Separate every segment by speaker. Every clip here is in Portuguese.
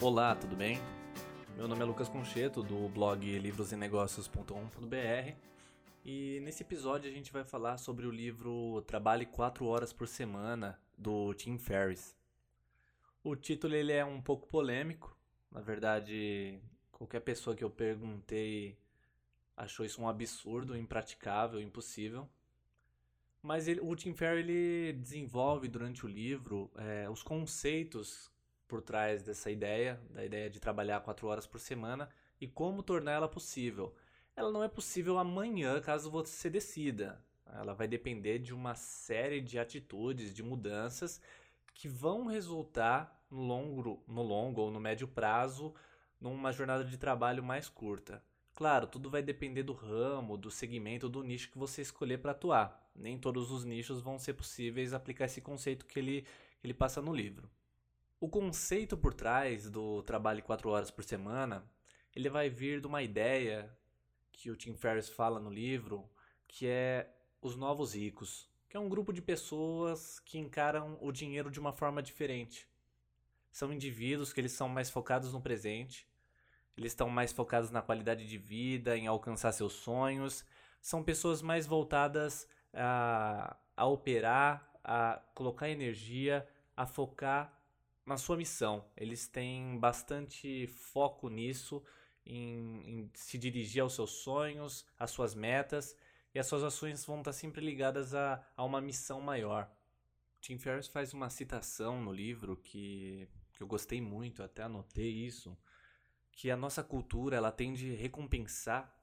Speaker 1: Olá, tudo bem? Meu nome é Lucas Concheto, do blog livrosenegócios.com.br e nesse episódio a gente vai falar sobre o livro Trabalhe 4 Horas por Semana, do Tim Ferriss. O título ele é um pouco polêmico, na verdade, qualquer pessoa que eu perguntei achou isso um absurdo, impraticável, impossível. Mas ele, o Tim Ferriss ele desenvolve durante o livro é, os conceitos por trás dessa ideia, da ideia de trabalhar quatro horas por semana e como tornar ela possível. Ela não é possível amanhã caso você decida. Ela vai depender de uma série de atitudes, de mudanças que vão resultar no longo, no longo ou no médio prazo numa jornada de trabalho mais curta. Claro, tudo vai depender do ramo, do segmento, do nicho que você escolher para atuar. Nem todos os nichos vão ser possíveis aplicar esse conceito que ele, que ele passa no livro. O conceito por trás do trabalho 4 horas por semana, ele vai vir de uma ideia que o Tim Ferriss fala no livro, que é os novos ricos, que é um grupo de pessoas que encaram o dinheiro de uma forma diferente. São indivíduos que eles são mais focados no presente, eles estão mais focados na qualidade de vida, em alcançar seus sonhos, são pessoas mais voltadas a, a operar, a colocar energia, a focar na sua missão. Eles têm bastante foco nisso, em, em, se dirigir aos seus sonhos, às suas metas, e as suas ações vão estar sempre ligadas a, a uma missão maior. Tim Ferriss faz uma citação no livro que, que eu gostei muito, até anotei isso, que a nossa cultura ela tende a recompensar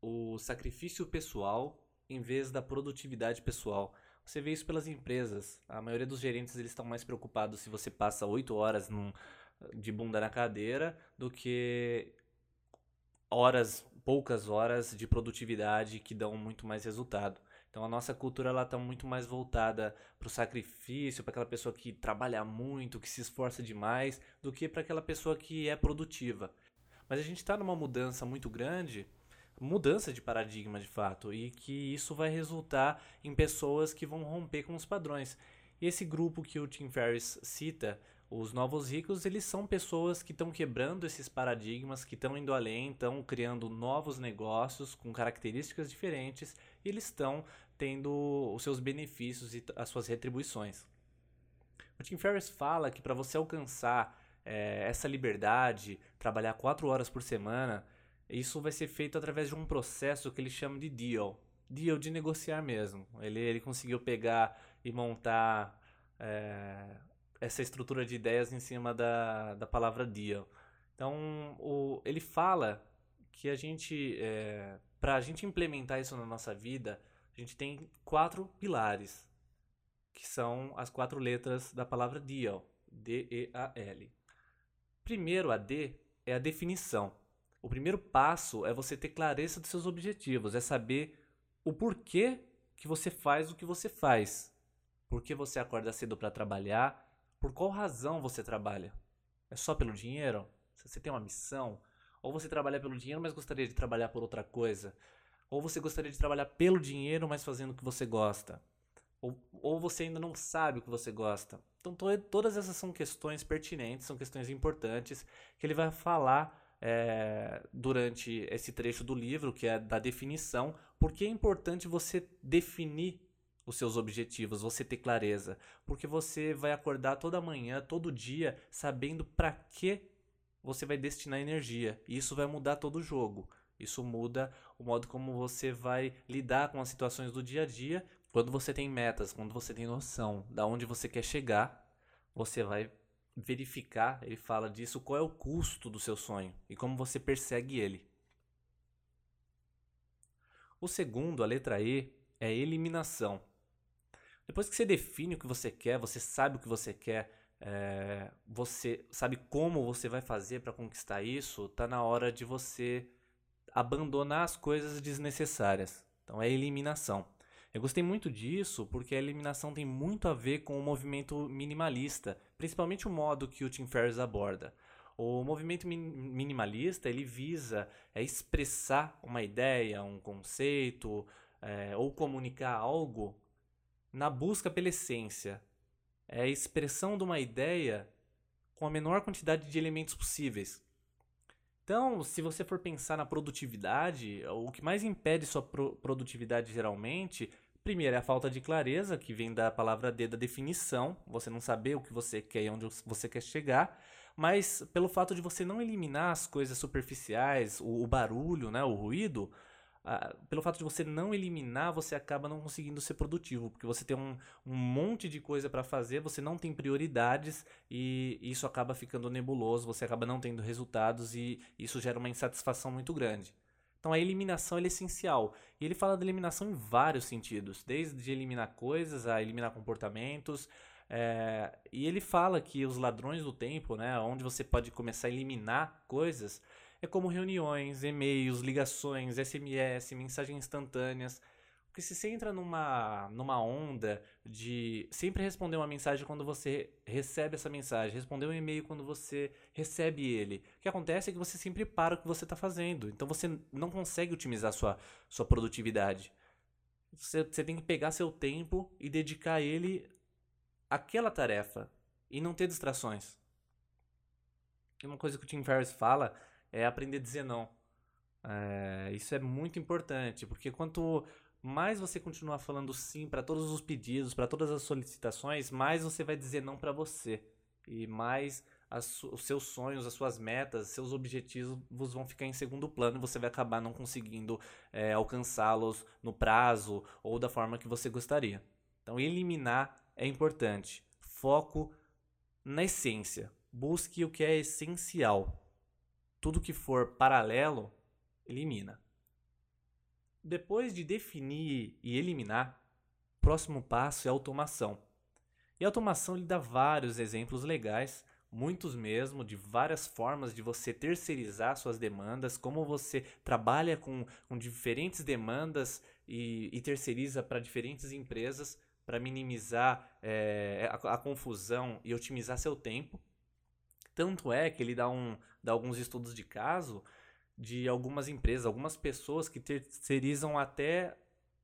Speaker 1: o sacrifício pessoal em vez da produtividade pessoal. Você vê isso pelas empresas. A maioria dos gerentes eles estão mais preocupados se você passa 8 horas num, de bunda na cadeira do que horas, poucas horas de produtividade que dão muito mais resultado. Então a nossa cultura ela está muito mais voltada para o sacrifício, para aquela pessoa que trabalha muito, que se esforça demais, do que para aquela pessoa que é produtiva. Mas a gente está numa mudança muito grande mudança de paradigma de fato e que isso vai resultar em pessoas que vão romper com os padrões. E esse grupo que o Tim Ferriss cita, os novos ricos, eles são pessoas que estão quebrando esses paradigmas, que estão indo além, estão criando novos negócios com características diferentes e eles estão tendo os seus benefícios e as suas retribuições. O Tim Ferriss fala que para você alcançar é, essa liberdade, trabalhar quatro horas por semana, isso vai ser feito através de um processo que ele chama de deal. Deal de negociar mesmo. Ele, ele conseguiu pegar e montar é, essa estrutura de ideias em cima da, da palavra deal. Então, o, ele fala que a gente, é, para a gente implementar isso na nossa vida, a gente tem quatro pilares, que são as quatro letras da palavra deal, D-E-A-L. Primeiro, a D é a definição. O primeiro passo é você ter clareza dos seus objetivos, é saber o porquê que você faz o que você faz. Por que você acorda cedo para trabalhar? Por qual razão você trabalha? É só pelo dinheiro? Você tem uma missão? Ou você trabalha pelo dinheiro, mas gostaria de trabalhar por outra coisa? Ou você gostaria de trabalhar pelo dinheiro, mas fazendo o que você gosta? Ou, ou você ainda não sabe o que você gosta? Então, to todas essas são questões pertinentes, são questões importantes que ele vai falar é, durante esse trecho do livro, que é da definição, porque é importante você definir os seus objetivos, você ter clareza, porque você vai acordar toda manhã, todo dia, sabendo para que você vai destinar energia. E isso vai mudar todo o jogo. Isso muda o modo como você vai lidar com as situações do dia a dia. Quando você tem metas, quando você tem noção da onde você quer chegar, você vai verificar, ele fala disso, qual é o custo do seu sonho e como você persegue ele. O segundo, a letra E, é eliminação. Depois que você define o que você quer, você sabe o que você quer, é, você sabe como você vai fazer para conquistar isso, tá na hora de você abandonar as coisas desnecessárias. Então é eliminação. Eu gostei muito disso porque a eliminação tem muito a ver com o movimento minimalista, principalmente o modo que o Tim Ferriss aborda. O movimento minimalista ele visa é, expressar uma ideia, um conceito é, ou comunicar algo na busca pela essência. é a expressão de uma ideia com a menor quantidade de elementos possíveis. Então, se você for pensar na produtividade, o que mais impede sua pro produtividade geralmente, primeiro é a falta de clareza, que vem da palavra D da definição, você não saber o que você quer e onde você quer chegar, mas pelo fato de você não eliminar as coisas superficiais, o, o barulho, né, o ruído, pelo fato de você não eliminar, você acaba não conseguindo ser produtivo, porque você tem um, um monte de coisa para fazer, você não tem prioridades e isso acaba ficando nebuloso, você acaba não tendo resultados e isso gera uma insatisfação muito grande. Então a eliminação é essencial. E ele fala da eliminação em vários sentidos, desde eliminar coisas a eliminar comportamentos. É, e ele fala que os ladrões do tempo, né, onde você pode começar a eliminar coisas, é como reuniões, e-mails, ligações, SMS, mensagens instantâneas. Porque se você entra numa, numa onda de sempre responder uma mensagem quando você recebe essa mensagem, responder um e-mail quando você recebe ele, o que acontece é que você sempre para o que você está fazendo. Então você não consegue otimizar sua, sua produtividade. Você, você tem que pegar seu tempo e dedicar ele àquela tarefa e não ter distrações. E uma coisa que o Tim Ferriss fala é aprender a dizer não. É, isso é muito importante, porque quanto mais você continuar falando sim para todos os pedidos, para todas as solicitações, mais você vai dizer não para você. E mais as, os seus sonhos, as suas metas, seus objetivos vão ficar em segundo plano e você vai acabar não conseguindo é, alcançá-los no prazo ou da forma que você gostaria. Então, eliminar é importante. Foco na essência. Busque o que é essencial tudo que for paralelo, elimina. Depois de definir e eliminar, o próximo passo é automação. E automação lhe dá vários exemplos legais, muitos mesmo, de várias formas de você terceirizar suas demandas, como você trabalha com, com diferentes demandas e, e terceiriza para diferentes empresas para minimizar é, a, a confusão e otimizar seu tempo. Tanto é que ele dá, um, dá alguns estudos de caso de algumas empresas, algumas pessoas que terceirizam até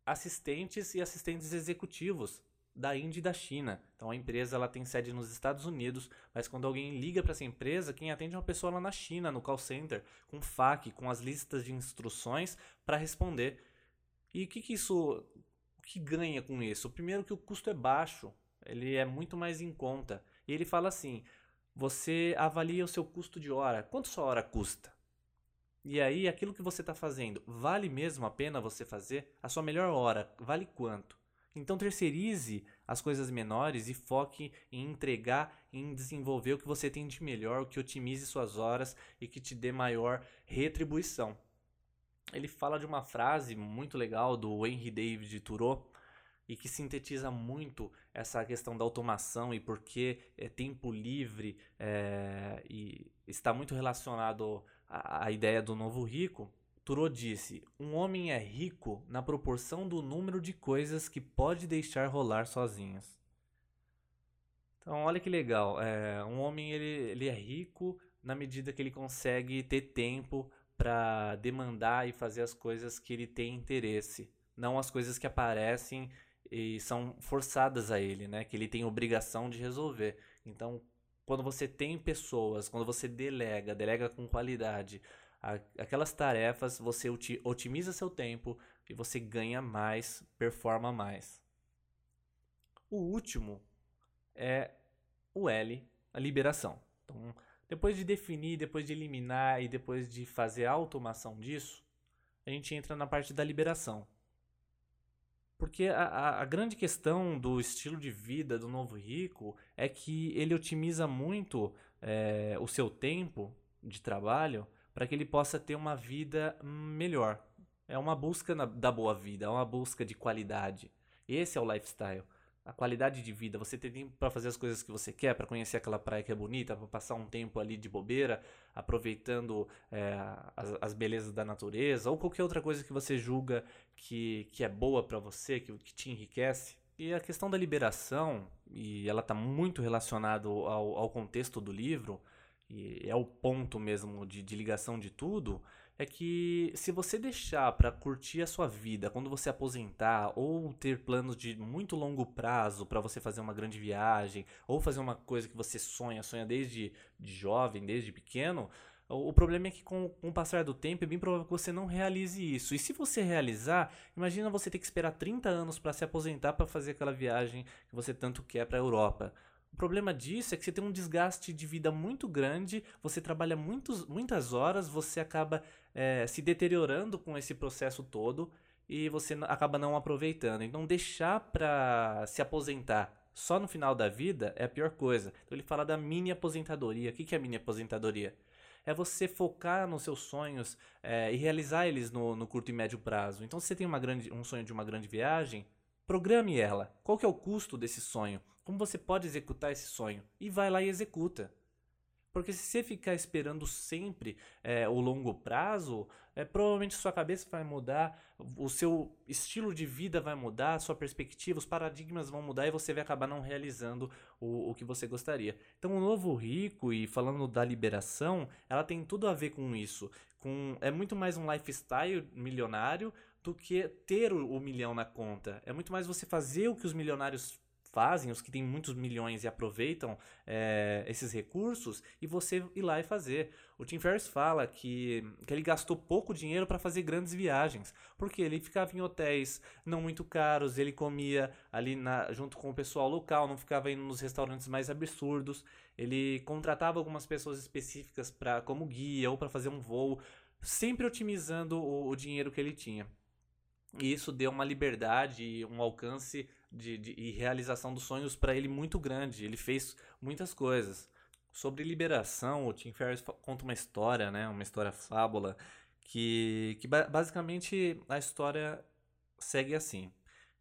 Speaker 1: assistentes e assistentes executivos da Índia e da China. Então a empresa ela tem sede nos Estados Unidos, mas quando alguém liga para essa empresa, quem atende é uma pessoa lá na China, no call center, com FAQ, com as listas de instruções para responder. E o que, que isso o que ganha com isso? Primeiro que o custo é baixo, ele é muito mais em conta. E ele fala assim: você avalia o seu custo de hora. Quanto sua hora custa? E aí, aquilo que você está fazendo, vale mesmo a pena você fazer? A sua melhor hora, vale quanto? Então, terceirize as coisas menores e foque em entregar, em desenvolver o que você tem de melhor, o que otimize suas horas e que te dê maior retribuição. Ele fala de uma frase muito legal do Henry David Thoreau, e que sintetiza muito essa questão da automação e porque é tempo livre é, e está muito relacionado à ideia do novo rico. Thoreau disse: Um homem é rico na proporção do número de coisas que pode deixar rolar sozinhas. Então, olha que legal. É, um homem ele, ele é rico na medida que ele consegue ter tempo para demandar e fazer as coisas que ele tem interesse, não as coisas que aparecem e são forçadas a ele, né? Que ele tem obrigação de resolver. Então, quando você tem pessoas, quando você delega, delega com qualidade, aquelas tarefas, você otimiza seu tempo e você ganha mais, performa mais. O último é o L, a liberação. Então, depois de definir, depois de eliminar e depois de fazer a automação disso, a gente entra na parte da liberação. Porque a, a, grande questão do estilo de vida do novo rico é que ele otimiza muito é, o seu tempo de trabalho para que ele possa ter uma vida melhor. É uma busca na, da boa vida, é uma busca de qualidade. Esse é o lifestyle a qualidade de vida, você ter tempo para fazer as coisas que você quer, para conhecer aquela praia que é bonita, para passar um tempo ali de bobeira, aproveitando é, as, as, belezas da natureza ou qualquer outra coisa que você julga que, que é boa para você, que, que te enriquece. E a questão da liberação, e ela está muito relacionada ao, ao contexto do livro, e é o ponto mesmo de, de ligação de tudo, é que se você deixar para curtir a sua vida quando você aposentar ou ter planos de muito longo prazo para você fazer uma grande viagem ou fazer uma coisa que você sonha, sonha desde de jovem, desde pequeno, o problema é que com, com, o passar do tempo é bem provável que você não realize isso. E se você realizar, imagina você ter que esperar 30 anos para se aposentar para fazer aquela viagem que você tanto quer para a Europa. O problema disso é que você tem um desgaste de vida muito grande, você trabalha muitos, muitas horas, você acaba é, se deteriorando com esse processo todo e você acaba não aproveitando. Então, deixar para se aposentar só no final da vida é a pior coisa. Então, ele fala da mini aposentadoria. O que é a mini aposentadoria? É você focar nos seus sonhos é, e realizar eles no, no, curto e médio prazo. Então, se você tem uma grande, um sonho de uma grande viagem, programe ela. Qual que é o custo desse sonho? Como você pode executar esse sonho? E vai lá e executa. Porque se você ficar esperando sempre é, o longo prazo, é, provavelmente sua cabeça vai mudar, o seu estilo de vida vai mudar, sua perspectiva, os paradigmas vão mudar e você vai acabar não realizando o, o que você gostaria. Então, o novo rico, e falando da liberação, ela tem tudo a ver com isso. Com, é muito mais um lifestyle milionário do que ter o, o milhão na conta. É muito mais você fazer o que os milionários fazem, os que têm muitos milhões e aproveitam é, esses recursos, e você ir lá e fazer. O Tim Ferriss fala que, que ele gastou pouco dinheiro para fazer grandes viagens, porque ele ficava em hotéis não muito caros, ele comia ali na, junto com o pessoal local, não ficava indo nos restaurantes mais absurdos, ele contratava algumas pessoas específicas para como guia ou para fazer um voo, sempre otimizando o, o dinheiro que ele tinha. E isso deu uma liberdade, um alcance de, de, e realização dos sonhos para ele muito grande. Ele fez muitas coisas. Sobre liberação, o Tim Ferriss conta uma história, né, uma história fábula, que, que basicamente a história segue assim.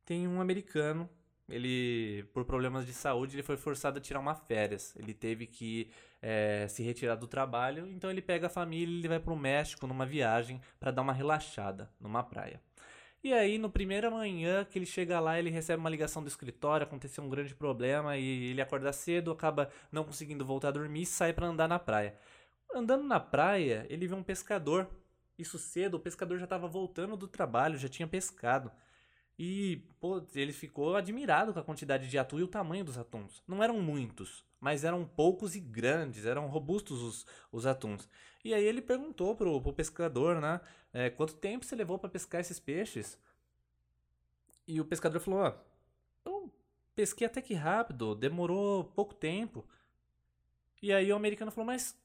Speaker 1: Tem um americano, ele por problemas de saúde ele foi forçado a tirar uma férias. Ele teve que é, se retirar do trabalho, então ele pega a família e ele vai para o México numa viagem para dar uma relaxada numa praia. E aí, no primeira manhã que ele chega lá, ele recebe uma ligação do escritório, aconteceu um grande problema e ele acorda cedo, acaba não conseguindo voltar a dormir e sai para andar na praia. Andando na praia, ele vê um pescador. Isso cedo, o pescador já estava voltando do trabalho, já tinha pescado. E, pô, ele ficou admirado com a quantidade de atum e o tamanho dos atuns. Não eram muitos, mas eram poucos e grandes, eram robustos os, os atuns. E aí ele perguntou pro, pro pescador, né? É, quanto tempo você levou para pescar esses peixes? E o pescador falou: ó, eu pesquei até que rápido, demorou pouco tempo. E aí o americano falou: mas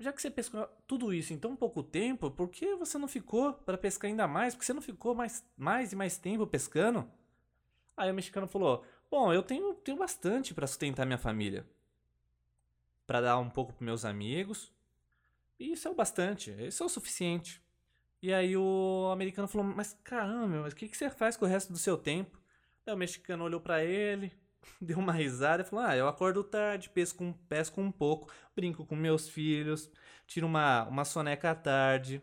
Speaker 1: já que você pescou tudo isso em tão pouco tempo, por que você não ficou para pescar ainda mais? Por que você não ficou mais, mais e mais tempo pescando? Aí o mexicano falou: Bom, eu tenho, tenho bastante para sustentar minha família. Para dar um pouco para meus amigos. E isso é o bastante, isso é o suficiente. E aí o americano falou: Mas caramba, mas o que, que você faz com o resto do seu tempo? Aí o mexicano olhou para ele, deu uma risada e falou: Ah, eu acordo tarde, pesco um, pesco um pouco, brinco com meus filhos, tiro uma, uma soneca à tarde,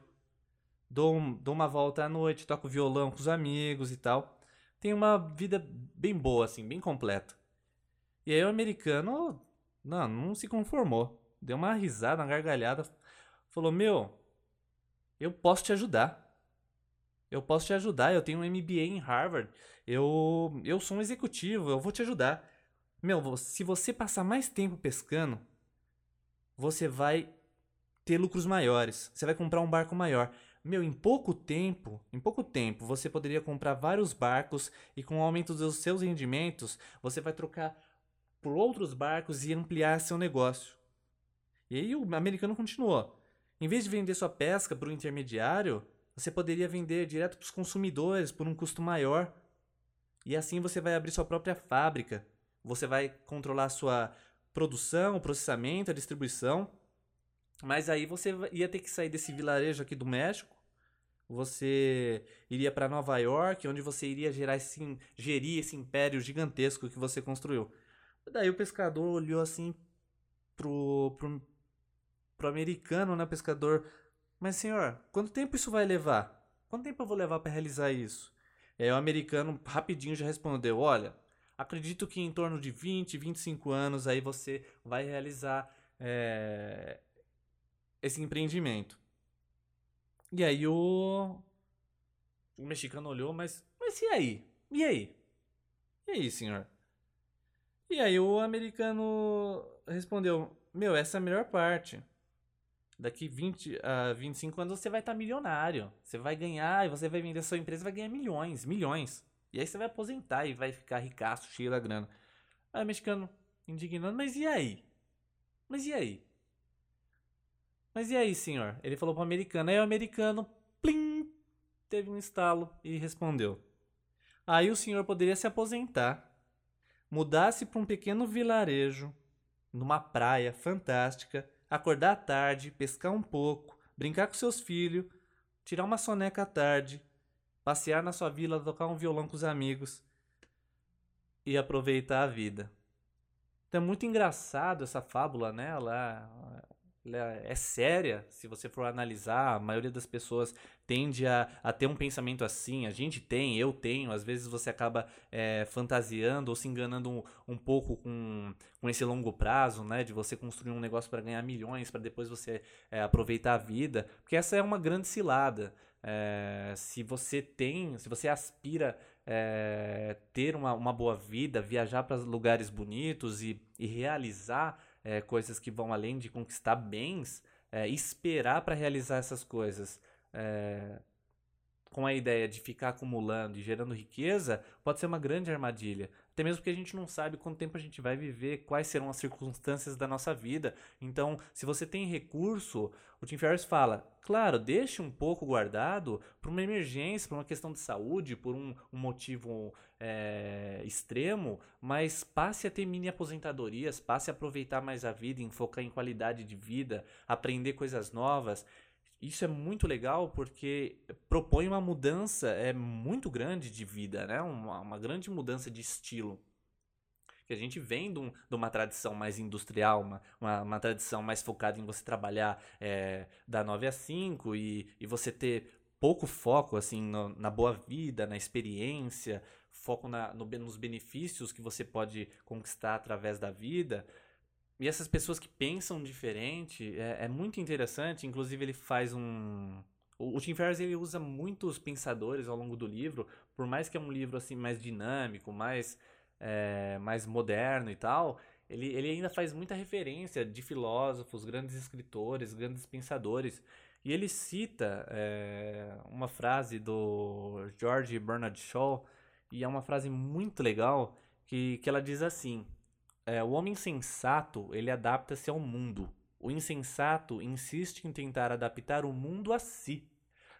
Speaker 1: dou, dou uma volta à noite, toco violão com os amigos e tal. Tem uma vida bem boa, assim, bem completa. E aí o americano, não, não se conformou. Deu uma risada, uma gargalhada. Falou: Meu, eu posso te ajudar. Eu posso te ajudar. Eu tenho um MBA em Harvard. Eu, eu sou um executivo. Eu vou te ajudar. Meu, se você passar mais tempo pescando, você vai ter lucros maiores. Você vai comprar um barco maior. Meu, em pouco tempo, em pouco tempo, você poderia comprar vários barcos e com o aumento dos seus rendimentos, você vai trocar por outros barcos e ampliar seu negócio. E aí o americano continuou. Em vez de vender sua pesca para o intermediário, você poderia vender direto para os consumidores por um custo maior. E assim você vai abrir sua própria fábrica. Você vai controlar sua produção, o processamento, a distribuição. Mas aí você ia ter que sair desse vilarejo aqui do México. Você iria para Nova York, onde você iria gerar esse, gerir esse império gigantesco que você construiu. Daí o pescador olhou assim pro, pro, pro americano, né, pescador. Mas senhor, quanto tempo isso vai levar? Quanto tempo eu vou levar para realizar isso? E aí o americano rapidinho já respondeu: Olha, acredito que em torno de 20, 25 anos aí você vai realizar é, esse empreendimento. E aí o. O mexicano olhou, mas. Mas e aí? E aí? E aí, senhor? E aí o americano respondeu: Meu, essa é a melhor parte. Daqui 20 a 25 anos você vai estar tá milionário. Você vai ganhar e você vai vender a sua empresa vai ganhar milhões, milhões. E aí você vai aposentar e vai ficar ricaço, cheio da grana. Aí o mexicano, indignando, mas e aí? Mas e aí? Mas e aí, senhor? Ele falou pro americano. Aí o americano, plim, teve um estalo e respondeu. Aí o senhor poderia se aposentar, mudasse para um pequeno vilarejo, numa praia fantástica, acordar à tarde, pescar um pouco, brincar com seus filhos, tirar uma soneca à tarde, passear na sua vila, tocar um violão com os amigos e aproveitar a vida. Então é muito engraçado essa fábula, né? Ela, é séria, se você for analisar, a maioria das pessoas tende a, a ter um pensamento assim, a gente tem, eu tenho, às vezes você acaba é, fantasiando ou se enganando um, um pouco com, com esse longo prazo, né, de você construir um negócio para ganhar milhões, para depois você é, aproveitar a vida, porque essa é uma grande cilada. É, se você tem, se você aspira é, ter uma, uma boa vida, viajar para lugares bonitos e, e realizar é, coisas que vão além de conquistar bens, é, esperar para realizar essas coisas é, com a ideia de ficar acumulando e gerando riqueza, pode ser uma grande armadilha. Até mesmo porque a gente não sabe quanto tempo a gente vai viver, quais serão as circunstâncias da nossa vida. Então, se você tem recurso, o Tim Ferriss fala, claro, deixe um pouco guardado para uma emergência, para uma questão de saúde, por um, um motivo é, extremo, mas passe a ter mini aposentadorias, passe a aproveitar mais a vida, enfocar em qualidade de vida, aprender coisas novas. Isso é muito legal porque propõe uma mudança é muito grande de vida, né? Uma, uma grande mudança de estilo que a gente vem de, um, de, uma tradição mais industrial, uma, uma, uma, tradição mais focada em você trabalhar é, da 9 a 5 e, e você ter pouco foco assim no, na boa vida, na experiência, foco na, no, nos benefícios que você pode conquistar através da vida. E essas pessoas que pensam diferente é, é muito interessante. Inclusive, ele faz um. O, Tim Ferriss ele usa muitos pensadores ao longo do livro, por mais que é um livro assim mais dinâmico, mais, é, mais moderno e tal. Ele, ele ainda faz muita referência de filósofos, grandes escritores, grandes pensadores. E ele cita é, uma frase do George Bernard Shaw, e é uma frase muito legal, que, que ela diz assim: é, o homem sensato, ele adapta-se ao mundo. O insensato insiste em tentar adaptar o mundo a si.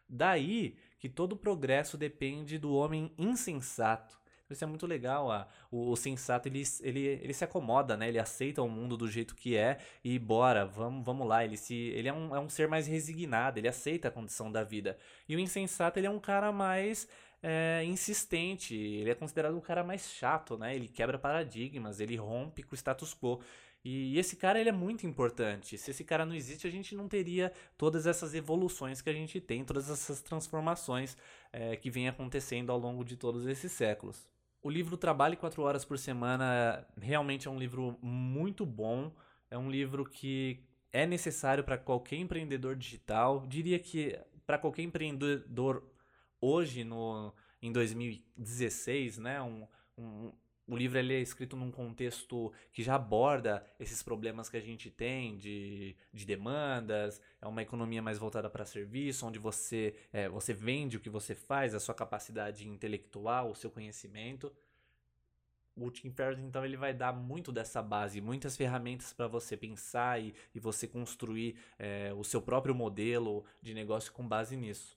Speaker 1: Daí que todo progresso depende do homem insensato. Isso é muito legal. Ah, o, o, sensato ele, ele, ele se acomoda, né? Ele aceita o mundo do jeito que é e bora, vamos, vamos lá. Ele, se, ele é, um, é um ser mais resignado, ele aceita a condição da vida. E o insensato ele é um cara mais é, insistente, ele é considerado o cara mais chato, né? Ele quebra paradigmas, ele rompe com o status quo. E esse cara ele é muito importante. Se esse cara não existe, a gente não teria todas essas evoluções que a gente tem, todas essas transformações é, que vem acontecendo ao longo de todos esses séculos. O livro Trabalhe 4 Horas por Semana realmente é um livro muito bom. É um livro que é necessário para qualquer empreendedor digital. Diria que para qualquer empreendedor hoje, no, em 2016, né, um, um, o livro ele é escrito num contexto que já aborda esses problemas que a gente tem de, de demandas, é uma economia mais voltada para serviço, onde você, é, você vende o que você faz, a sua capacidade intelectual, o seu conhecimento. O Tim Ferriss, então, ele vai dar muito dessa base, muitas ferramentas para você pensar e, e você construir é, o seu próprio modelo de negócio com base nisso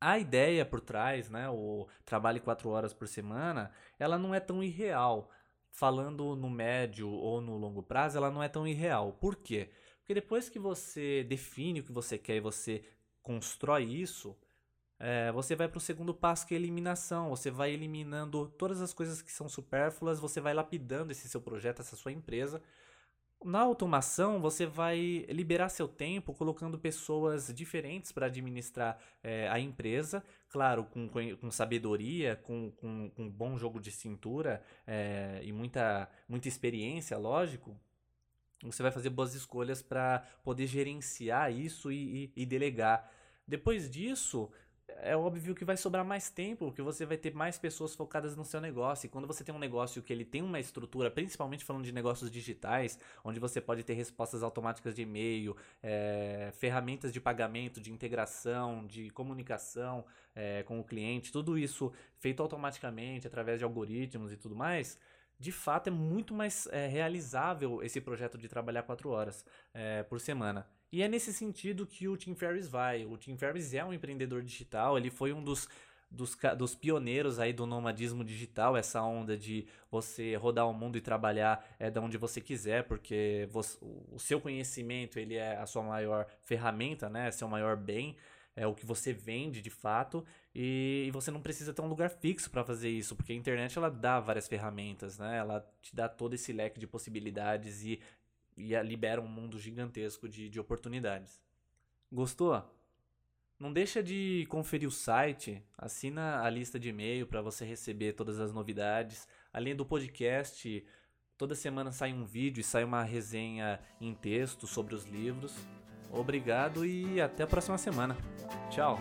Speaker 1: a ideia por trás, né, o trabalho quatro horas por semana, ela não é tão irreal. Falando no médio ou no longo prazo, ela não é tão irreal. Por quê? Porque depois que você define o que você quer e você constrói isso, é, você vai para o segundo passo que é eliminação. Você vai eliminando todas as coisas que são supérfluas, você vai lapidando esse seu projeto, essa sua empresa, na automação, você vai liberar seu tempo colocando pessoas diferentes para administrar é, a empresa, claro, com, com sabedoria, com, com, com, um bom jogo de cintura é, e muita, muita experiência, lógico. Você vai fazer boas escolhas para poder gerenciar isso e, e, e delegar. Depois disso, é óbvio que vai sobrar mais tempo, que você vai ter mais pessoas focadas no seu negócio. E quando você tem um negócio que ele tem uma estrutura, principalmente falando de negócios digitais, onde você pode ter respostas automáticas de e-mail, é, ferramentas de pagamento, de integração, de comunicação é, com o cliente, tudo isso feito automaticamente através de algoritmos e tudo mais de fato é muito mais é, realizável esse projeto de trabalhar quatro horas é, por semana. E é nesse sentido que o Tim Ferriss vai. O Tim Ferriss é um empreendedor digital, ele foi um dos, dos, dos pioneiros aí do nomadismo digital, essa onda de você rodar o mundo e trabalhar é da onde você quiser, porque você, o seu conhecimento ele é a sua maior ferramenta, né? É seu maior bem é o que você vende de fato e, você não precisa ter um lugar fixo para fazer isso, porque a internet ela dá várias ferramentas, né? Ela te dá todo esse leque de possibilidades e, e libera um mundo gigantesco de, de oportunidades. Gostou? Não deixa de conferir o site, assina a lista de e-mail para você receber todas as novidades. Além do podcast, toda semana sai um vídeo e sai uma resenha em texto sobre os livros. Obrigado e até a próxima semana. Tchau!